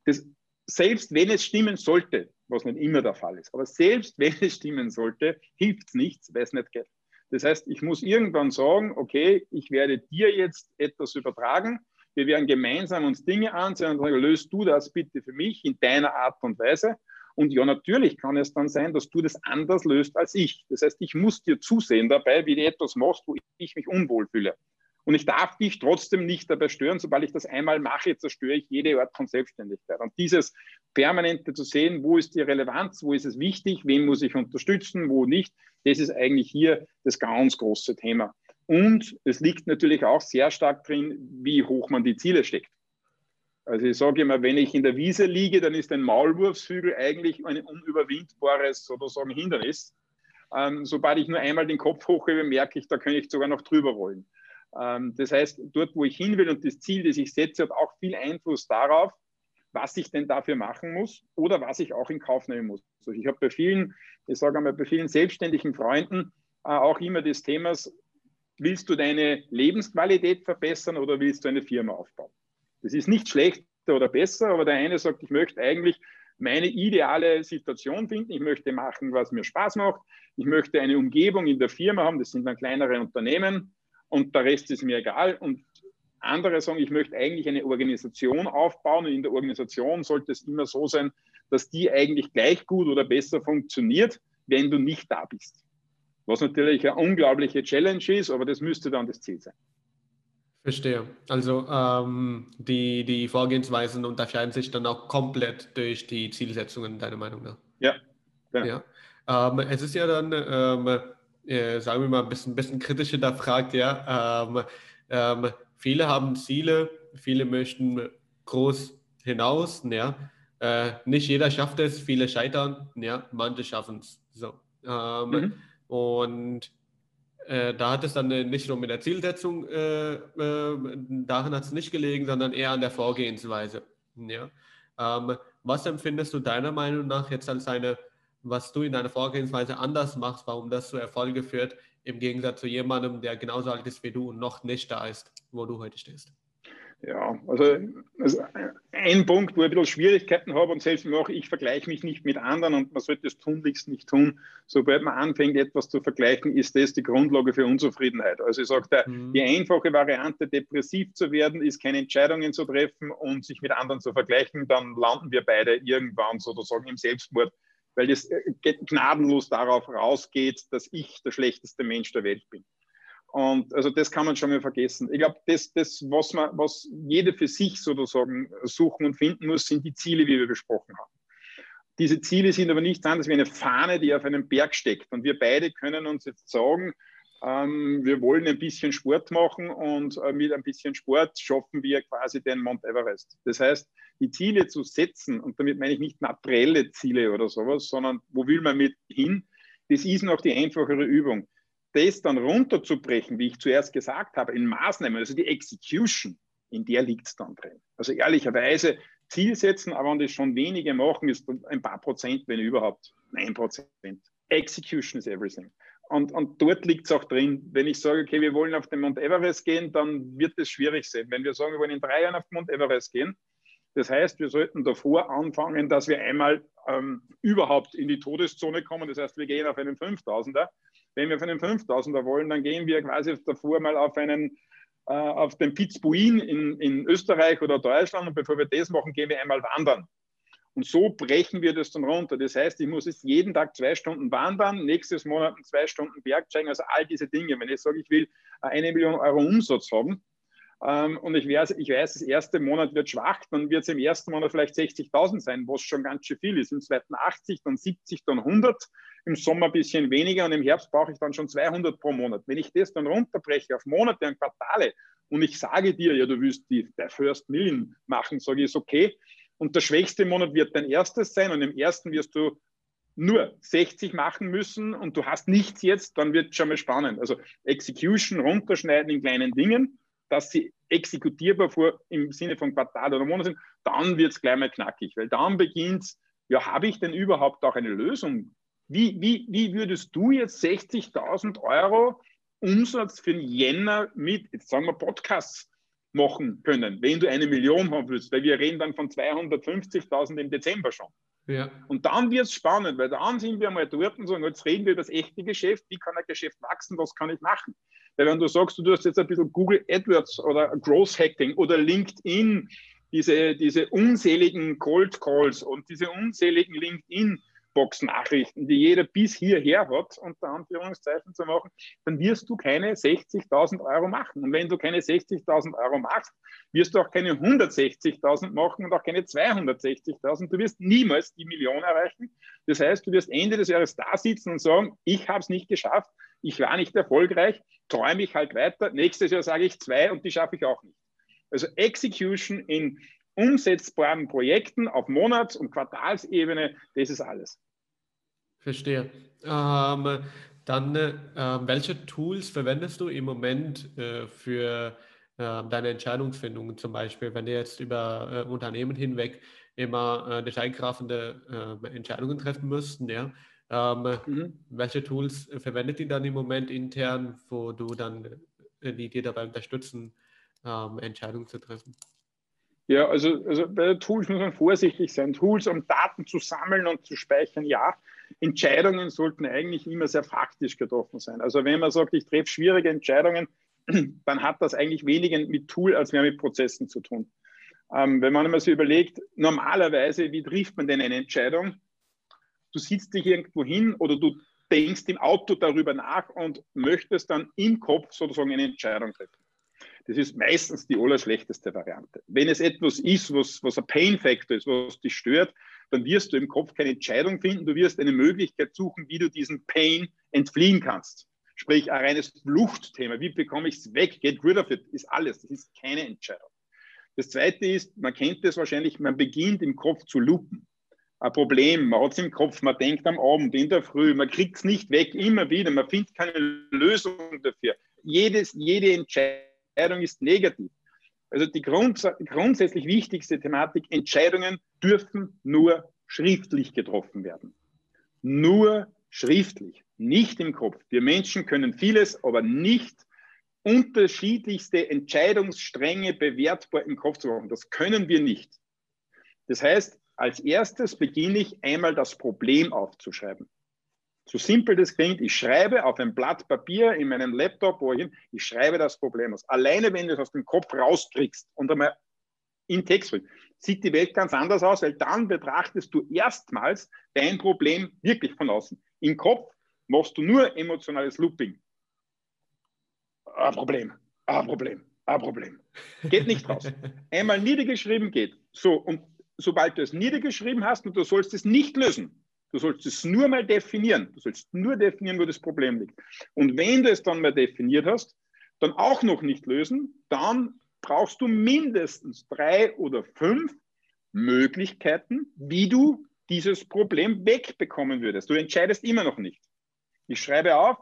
Das, selbst wenn es stimmen sollte, was nicht immer der Fall ist, aber selbst wenn es stimmen sollte, hilft es nichts, weil es nicht geht. Das heißt, ich muss irgendwann sagen, okay, ich werde dir jetzt etwas übertragen, wir werden gemeinsam uns Dinge ansehen und sagen, löst du das bitte für mich in deiner Art und Weise. Und ja, natürlich kann es dann sein, dass du das anders löst als ich. Das heißt, ich muss dir zusehen dabei, wie du etwas machst, wo ich mich unwohl fühle. Und ich darf dich trotzdem nicht dabei stören. Sobald ich das einmal mache, zerstöre ich jede Art von Selbstständigkeit. Und dieses permanente zu sehen, wo ist die Relevanz, wo ist es wichtig, wen muss ich unterstützen, wo nicht, das ist eigentlich hier das ganz große Thema. Und es liegt natürlich auch sehr stark drin, wie hoch man die Ziele steckt. Also ich sage immer, wenn ich in der Wiese liege, dann ist ein Maulwurfshügel eigentlich ein unüberwindbares sozusagen Hindernis. Ähm, sobald ich nur einmal den Kopf hochhebe, merke ich, da kann ich sogar noch drüber rollen. Ähm, das heißt, dort, wo ich hin will und das Ziel, das ich setze, hat auch viel Einfluss darauf, was ich denn dafür machen muss oder was ich auch in Kauf nehmen muss. Also ich habe bei vielen, ich sage einmal, bei vielen selbstständigen Freunden äh, auch immer des Themas, willst du deine Lebensqualität verbessern oder willst du eine Firma aufbauen? Das ist nicht schlechter oder besser, aber der eine sagt, ich möchte eigentlich meine ideale Situation finden. Ich möchte machen, was mir Spaß macht. Ich möchte eine Umgebung in der Firma haben. Das sind dann kleinere Unternehmen und der Rest ist mir egal. Und andere sagen, ich möchte eigentlich eine Organisation aufbauen und in der Organisation sollte es immer so sein, dass die eigentlich gleich gut oder besser funktioniert, wenn du nicht da bist. Was natürlich eine unglaubliche Challenge ist, aber das müsste dann das Ziel sein. Verstehe. Also ähm, die, die Vorgehensweisen unterscheiden sich dann auch komplett durch die Zielsetzungen, deiner Meinung nach. Ja. Genau. ja. Ähm, es ist ja dann, ähm, äh, sagen wir mal, ein bisschen, bisschen kritischer da fragt, ja. Ähm, ähm, viele haben Ziele, viele möchten groß hinaus, ja. Äh, nicht jeder schafft es, viele scheitern, ja, manche schaffen es. So. Ähm, mhm. Und äh, da hat es dann äh, nicht nur mit der Zielsetzung, äh, äh, darin hat es nicht gelegen, sondern eher an der Vorgehensweise. Ja? Ähm, was empfindest du deiner Meinung nach jetzt als eine, was du in deiner Vorgehensweise anders machst, warum das zu Erfolge führt, im Gegensatz zu jemandem, der genauso alt ist wie du und noch nicht da ist, wo du heute stehst? Ja, also, also, ein Punkt, wo ich ein bisschen Schwierigkeiten habe und selbst auch ich vergleiche mich nicht mit anderen und man sollte es tunlichst nicht tun. Sobald man anfängt, etwas zu vergleichen, ist das die Grundlage für Unzufriedenheit. Also ich sage, mhm. die einfache Variante, depressiv zu werden, ist keine Entscheidungen zu treffen und sich mit anderen zu vergleichen, dann landen wir beide irgendwann sozusagen im Selbstmord, weil das äh, gnadenlos darauf rausgeht, dass ich der schlechteste Mensch der Welt bin. Und also das kann man schon mal vergessen. Ich glaube, das, das was, man, was jeder für sich sozusagen suchen und finden muss, sind die Ziele, wie wir besprochen haben. Diese Ziele sind aber nichts anderes wie eine Fahne, die auf einem Berg steckt. Und wir beide können uns jetzt sagen, ähm, wir wollen ein bisschen Sport machen und äh, mit ein bisschen Sport schaffen wir quasi den Mount Everest. Das heißt, die Ziele zu setzen, und damit meine ich nicht materielle Ziele oder sowas, sondern wo will man mit hin, das ist noch die einfachere Übung das dann runterzubrechen, wie ich zuerst gesagt habe, in Maßnahmen, also die Execution, in der liegt es dann drin. Also ehrlicherweise Ziel setzen, aber wenn das schon wenige machen, ist ein paar Prozent, wenn überhaupt, ein Prozent. Execution is everything. Und, und dort liegt es auch drin. Wenn ich sage, okay, wir wollen auf den Mount Everest gehen, dann wird es schwierig sein. Wenn wir sagen, wir wollen in drei Jahren auf den Mount Everest gehen, das heißt, wir sollten davor anfangen, dass wir einmal ähm, überhaupt in die Todeszone kommen. Das heißt, wir gehen auf einen 5000er wenn wir auf einen 5000er wollen, dann gehen wir quasi davor mal auf einen äh, auf den Pitzbuin in, in Österreich oder Deutschland und bevor wir das machen, gehen wir einmal wandern. Und so brechen wir das dann runter. Das heißt, ich muss jetzt jeden Tag zwei Stunden wandern, nächstes Monat zwei Stunden Bergsteigen, also all diese Dinge. Wenn ich sage, ich will eine Million Euro Umsatz haben, ähm, und ich weiß, ich weiß, das erste Monat wird schwach, dann wird es im ersten Monat vielleicht 60.000 sein, was schon ganz schön viel ist. Im zweiten 80, dann 70, dann 100, im Sommer ein bisschen weniger und im Herbst brauche ich dann schon 200 pro Monat. Wenn ich das dann runterbreche auf Monate und Quartale und ich sage dir, ja, du willst die First Million machen, sage ich, ist okay. Und der schwächste Monat wird dein erstes sein und im ersten wirst du nur 60 machen müssen und du hast nichts jetzt, dann wird es schon mal spannend. Also Execution runterschneiden in kleinen Dingen dass sie exekutierbar vor, im Sinne von Quartal oder Monat sind, dann wird es gleich mal knackig, weil dann beginnt ja, habe ich denn überhaupt auch eine Lösung? Wie, wie, wie würdest du jetzt 60.000 Euro Umsatz für den Jänner mit, jetzt sagen wir, Podcasts machen können, wenn du eine Million haben willst? Weil wir reden dann von 250.000 im Dezember schon. Ja. Und dann wird es spannend, weil dann sind wir mal dort und sagen, jetzt reden wir über das echte Geschäft, wie kann ein Geschäft wachsen, was kann ich machen? Weil wenn du sagst, du hast jetzt ein bisschen Google AdWords oder Growth Hacking oder LinkedIn, diese, diese unzähligen Cold Calls und diese unzähligen LinkedIn Box-Nachrichten, die jeder bis hierher hat, unter Anführungszeichen zu machen, dann wirst du keine 60.000 Euro machen. Und wenn du keine 60.000 Euro machst, wirst du auch keine 160.000 machen und auch keine 260.000. Du wirst niemals die Million erreichen. Das heißt, du wirst Ende des Jahres da sitzen und sagen, ich habe es nicht geschafft, ich war nicht erfolgreich, träume ich halt weiter. Nächstes Jahr sage ich zwei und die schaffe ich auch nicht. Also Execution in umsetzbaren Projekten auf Monats- und Quartalsebene. Das ist alles. Verstehe. Ähm, dann, äh, welche Tools verwendest du im Moment äh, für äh, deine Entscheidungsfindung? Zum Beispiel, wenn du jetzt über äh, Unternehmen hinweg immer äh, detailgreifende äh, Entscheidungen treffen müssten, ja? Ähm, mhm. Welche Tools verwendet ihr dann im Moment intern, wo du dann die dir dabei unterstützen, ähm, Entscheidungen zu treffen? Ja, also, also bei Tools muss man vorsichtig sein. Tools, um Daten zu sammeln und zu speichern, ja. Entscheidungen sollten eigentlich immer sehr faktisch getroffen sein. Also wenn man sagt, ich treffe schwierige Entscheidungen, *clears throat* dann hat das eigentlich weniger mit Tool als mehr mit Prozessen zu tun. Ähm, wenn man so überlegt, normalerweise, wie trifft man denn eine Entscheidung? Du sitzt dich irgendwo hin oder du denkst im Auto darüber nach und möchtest dann im Kopf sozusagen eine Entscheidung treffen. Das ist meistens die allerschlechteste Variante. Wenn es etwas ist, was, was ein Pain-Factor ist, was dich stört, dann wirst du im Kopf keine Entscheidung finden. Du wirst eine Möglichkeit suchen, wie du diesen Pain entfliehen kannst. Sprich, ein reines Fluchtthema. Wie bekomme ich es weg? Get rid of it ist alles. Das ist keine Entscheidung. Das zweite ist, man kennt es wahrscheinlich, man beginnt im Kopf zu lupen. Ein Problem, man hat es im Kopf, man denkt am Abend, in der Früh, man kriegt es nicht weg, immer wieder, man findet keine Lösung dafür. Jedes, jede Entscheidung ist negativ. Also die Grund, grundsätzlich wichtigste Thematik, Entscheidungen dürfen nur schriftlich getroffen werden. Nur schriftlich, nicht im Kopf. Wir Menschen können vieles, aber nicht unterschiedlichste Entscheidungsstränge bewertbar im Kopf zu haben. Das können wir nicht. Das heißt, als erstes beginne ich einmal das Problem aufzuschreiben. So simpel das klingt, ich schreibe auf ein Blatt Papier in meinem Laptop, wo ich, ich schreibe das Problem aus. Alleine, wenn du es aus dem Kopf rauskriegst und einmal in Text bringst, sieht die Welt ganz anders aus, weil dann betrachtest du erstmals dein Problem wirklich von außen. Im Kopf machst du nur emotionales Looping. Ein Problem, ein Problem, ein Problem. Geht nicht raus. *laughs* Einmal niedergeschrieben geht. So, und sobald du es niedergeschrieben hast und du sollst es nicht lösen, Du sollst es nur mal definieren. Du sollst nur definieren, wo das Problem liegt. Und wenn du es dann mal definiert hast, dann auch noch nicht lösen, dann brauchst du mindestens drei oder fünf Möglichkeiten, wie du dieses Problem wegbekommen würdest. Du entscheidest immer noch nicht. Ich schreibe auf,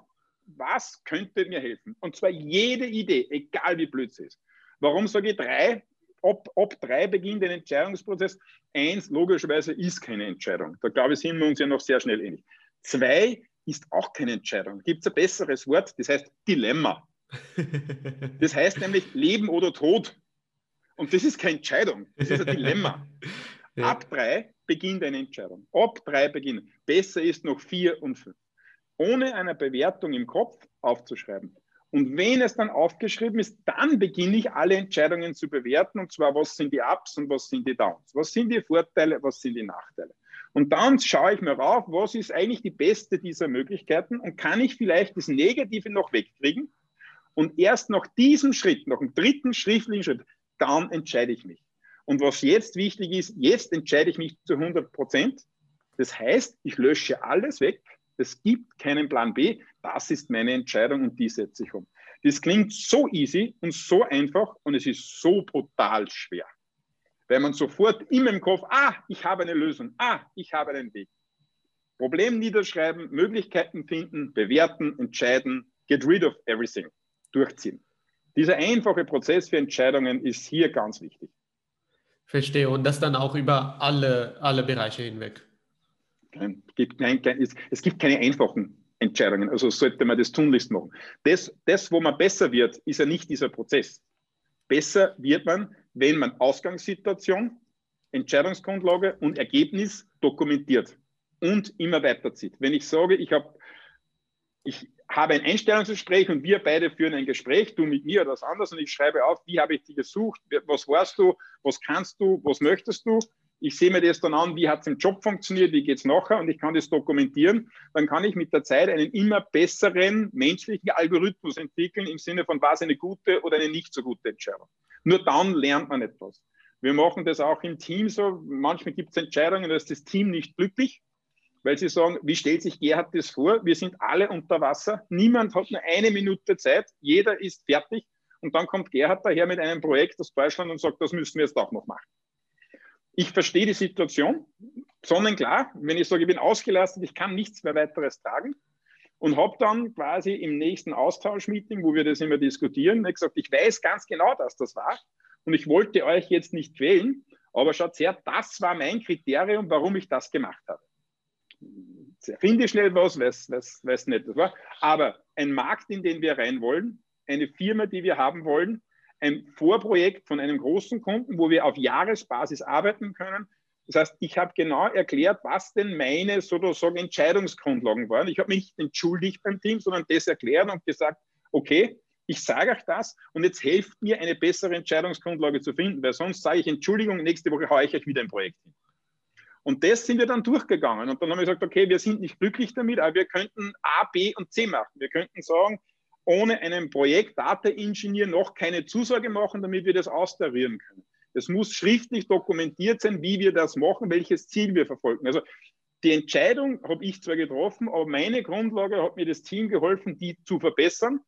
was könnte mir helfen? Und zwar jede Idee, egal wie blöd sie ist. Warum sage ich drei? Ob, ob drei beginnt ein Entscheidungsprozess. Eins, logischerweise, ist keine Entscheidung. Da glaube ich, sind wir uns ja noch sehr schnell ähnlich. Zwei ist auch keine Entscheidung. Gibt es ein besseres Wort? Das heißt Dilemma. *laughs* Das heißt nämlich Leben oder Tod. Und das ist keine Entscheidung, das ist ein Dilemma. *laughs* Ab drei beginnt eine Entscheidung. Ab drei beginnt. Besser ist noch vier und fünf. Ohne eine Bewertung im Kopf aufzuschreiben. Und wenn es dann aufgeschrieben ist, dann beginne ich alle Entscheidungen zu bewerten. Und zwar, was sind die Ups und was sind die Downs? Was sind die Vorteile, was sind die Nachteile? Und dann schaue ich mir rauf, was ist eigentlich die beste dieser Möglichkeiten und kann ich vielleicht das Negative noch wegkriegen? Und erst nach diesem Schritt, nach dem dritten schriftlichen Schritt, dann entscheide ich mich. Und was jetzt wichtig ist, jetzt entscheide ich mich zu 100 Prozent. Das heißt, ich lösche alles weg, es gibt keinen Plan B. Das ist meine Entscheidung und die setze ich um. Das klingt so easy und so einfach und es ist so brutal schwer. Weil man sofort immer im Kopf, ah, ich habe eine Lösung, ah, ich habe einen Weg. Problem niederschreiben, Möglichkeiten finden, bewerten, entscheiden, get rid of everything, durchziehen. Dieser einfache Prozess für Entscheidungen ist hier ganz wichtig. Verstehe. Und das dann auch über alle, alle Bereiche hinweg. Es gibt keine einfachen Entscheidungen, also sollte man das tunlichst machen. Das, das, wo man besser wird, ist ja nicht dieser Prozess. Besser wird man, wenn man Ausgangssituation, Entscheidungsgrundlage und Ergebnis dokumentiert und immer weiterzieht. Wenn ich sage, ich habe ich habe ein Einstellungsgespräch und wir beide führen ein Gespräch, du mit mir oder was anderes und ich schreibe auf, wie habe ich dich gesucht, was warst du, was kannst du, was möchtest du ich sehe mir das dann an, wie hat es im Job funktioniert, wie geht es nachher und ich kann das dokumentieren, dann kann ich mit der Zeit einen immer besseren menschlichen Algorithmus entwickeln im Sinne von, was eine gute oder eine nicht so gute Entscheidung. Nur dann lernt man etwas. Wir machen das auch im Team so. Manchmal gibt es Entscheidungen, da ist das Team nicht glücklich, weil sie sagen, wie stellt sich Gerhard das vor? Wir sind alle unter Wasser. Niemand hat nur eine Minute Zeit. Jeder ist fertig. Und dann kommt Gerhard daher mit einem Projekt aus Deutschland und sagt, das müssen wir jetzt auch noch machen. Ich verstehe die Situation, sonnenklar. Wenn ich sage, ich bin ausgelastet, ich kann nichts mehr weiteres tragen. Und habe dann quasi im nächsten Austauschmeeting, wo wir das immer diskutieren, gesagt, ich weiß ganz genau, dass das war. Und ich wollte euch jetzt nicht quälen, aber schaut her, das war mein Kriterium, warum ich das gemacht habe. Finde schnell was, weiß, nicht, das war. Aber ein Markt, in den wir rein wollen, eine Firma, die wir haben wollen, ein Vorprojekt von einem großen Kunden, wo wir auf Jahresbasis arbeiten können. Das heißt, ich habe genau erklärt, was denn meine sozusagen Entscheidungsgrundlagen waren. Ich habe mich nicht entschuldigt beim Team, sondern das erklärt und gesagt, okay, ich sage euch das und jetzt helft mir, eine bessere Entscheidungsgrundlage zu finden, weil sonst sage ich Entschuldigung, nächste Woche haue ich euch wieder ein Projekt hin. Und das sind wir dann durchgegangen. Und dann haben wir gesagt, okay, wir sind nicht glücklich damit, aber wir könnten A, B und C machen. Wir könnten sagen, ohne einen Projekt Data Engineer noch keine Zusage machen, damit wir das austarieren können. Es muss schriftlich dokumentiert sein, wie wir das machen, welches Ziel wir verfolgen. Also die Entscheidung habe ich zwar getroffen, aber meine Grundlage hat mir das Team geholfen, die zu verbessern,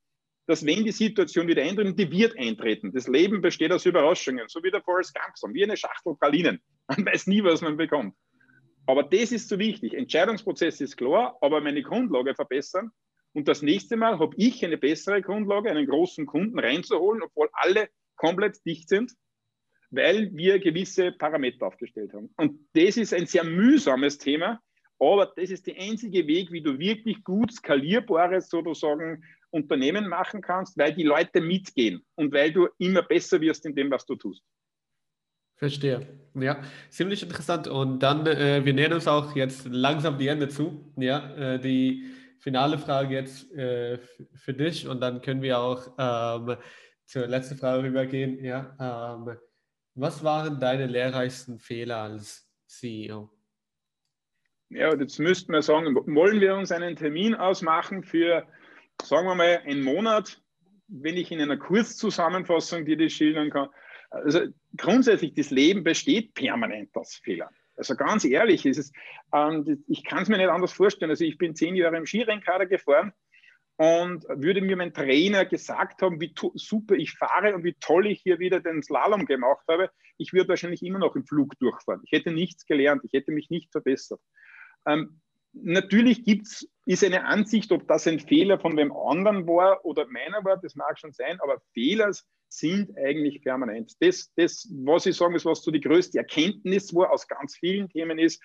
dass wenn die Situation wieder eintritt, die wird eintreten. Das Leben besteht aus Überraschungen, so wie der Forrest Gump wie eine Schachtel Pralinen. Man weiß nie, was man bekommt. Aber das ist so wichtig. Entscheidungsprozess ist klar, aber meine Grundlage verbessern und das nächste Mal habe ich eine bessere Grundlage, einen großen Kunden reinzuholen, obwohl alle komplett dicht sind, weil wir gewisse Parameter aufgestellt haben. Und das ist ein sehr mühsames Thema, aber das ist der einzige Weg, wie du wirklich gut skalierbares sozusagen Unternehmen machen kannst, weil die Leute mitgehen und weil du immer besser wirst in dem, was du tust. Verstehe. Ja, ziemlich interessant. Und dann, äh, wir nähern uns auch jetzt langsam die Ende zu. Ja, äh, die finale Frage jetzt äh, für dich und dann können wir auch ähm, zur letzten Frage rübergehen. Ja, ähm, was waren deine lehrreichsten Fehler als CEO? Ja, jetzt müssten wir sagen, wollen wir uns einen Termin ausmachen für, sagen wir mal, einen Monat, wenn ich in einer Kurzzusammenfassung dir das schildern kann. Also grundsätzlich, das Leben besteht permanent aus Fehlern. Also ganz ehrlich, ist es, ähm, ich kann es mir nicht anders vorstellen. Also ich bin zehn Jahre im Skirennkader gefahren und würde mir mein Trainer gesagt haben, wie super ich fahre und wie toll ich hier wieder den Slalom gemacht habe, ich würde wahrscheinlich immer noch im Flug durchfahren. Ich hätte nichts gelernt, ich hätte mich nicht verbessert. Ähm, natürlich gibt's, ist eine Ansicht, ob das ein Fehler von wem anderen war oder meiner war, das mag schon sein, aber Fehler sind eigentlich permanent. Das, das, was ich sagen muss, was so die größte Erkenntnis war aus ganz vielen Themen ist,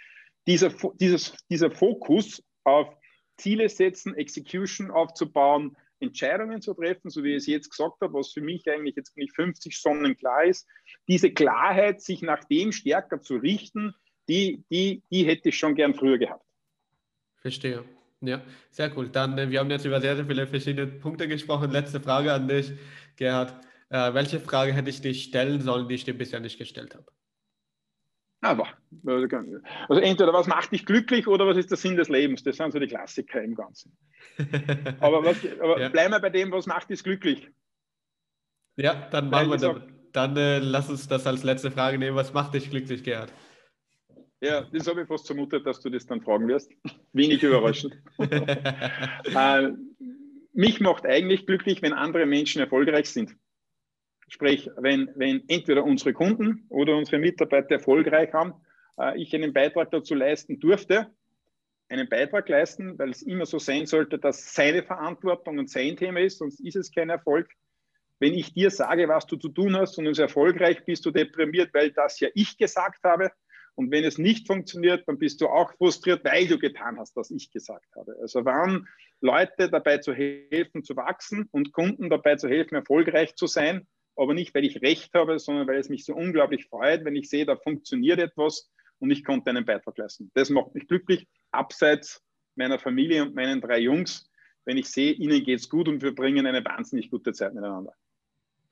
dieser, dieses, dieser Fokus auf Ziele setzen, Execution aufzubauen, Entscheidungen zu treffen, so wie ich es jetzt gesagt habe, was für mich eigentlich jetzt bin ich 50 Sonnen klar ist, diese Klarheit, sich nach dem stärker zu richten, die, die, die hätte ich schon gern früher gehabt. Verstehe. Ja, sehr cool. Dann, äh, wir haben jetzt über sehr, sehr viele verschiedene Punkte gesprochen. Letzte Frage an dich, Gerhard. Äh, welche Frage hätte ich dir stellen sollen, die ich dir bisher nicht gestellt habe? Aber, also entweder was macht dich glücklich oder was ist der Sinn des Lebens? Das sind so die Klassiker im Ganzen. *laughs* aber, was, aber ja. bleiben wir bei dem, was macht dich glücklich? Ja, dann machen wir das. Dann äh, lass uns das als letzte Frage nehmen. Was macht dich glücklich, Gerhard? Ja, das habe ich fast vermutet, dass du das dann fragen wirst. Wenig überraschend. *laughs* äh, mich macht eigentlich glücklich, wenn andere Menschen erfolgreich sind. Sprich, wenn, wenn entweder unsere Kunden oder unsere Mitarbeiter erfolgreich haben, äh, ich einen Beitrag dazu leisten durfte, einen Beitrag leisten, weil es immer so sein sollte, dass seine Verantwortung und sein Thema ist, sonst ist es kein Erfolg. Wenn ich dir sage, was du zu tun hast und du erfolgreich, bist du deprimiert, weil das ja ich gesagt habe. Und wenn es nicht funktioniert, dann bist du auch frustriert, weil du getan hast, was ich gesagt habe. Also waren Leute dabei zu helfen, zu wachsen und Kunden dabei zu helfen, erfolgreich zu sein, aber nicht, weil ich recht habe, sondern weil es mich so unglaublich freut, wenn ich sehe, da funktioniert etwas und ich konnte einen Beitrag leisten. Das macht mich glücklich, abseits meiner Familie und meinen drei Jungs, wenn ich sehe, ihnen geht es gut und wir bringen eine wahnsinnig gute Zeit miteinander.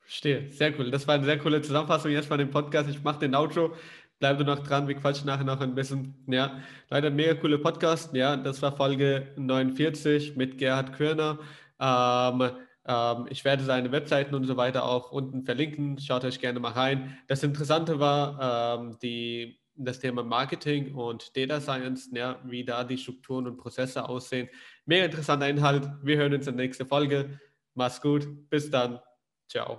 Verstehe, sehr cool. Das war eine sehr coole Zusammenfassung jetzt von dem Podcast. Ich mache den Outro. Bleib noch dran, wir quatschen nachher noch ein bisschen. Ja, leider mega coole Podcast. Ja, das war Folge 49 mit Gerhard Körner. Ähm, ähm, ich werde seine Webseiten und so weiter auch unten verlinken. Schaut euch gerne mal rein. Das Interessante war ähm, die, das Thema Marketing und Data Science, ja, wie da die Strukturen und Prozesse aussehen. Mega interessanter Inhalt. Wir hören uns in der nächsten Folge. Mach's gut. Bis dann. Ciao.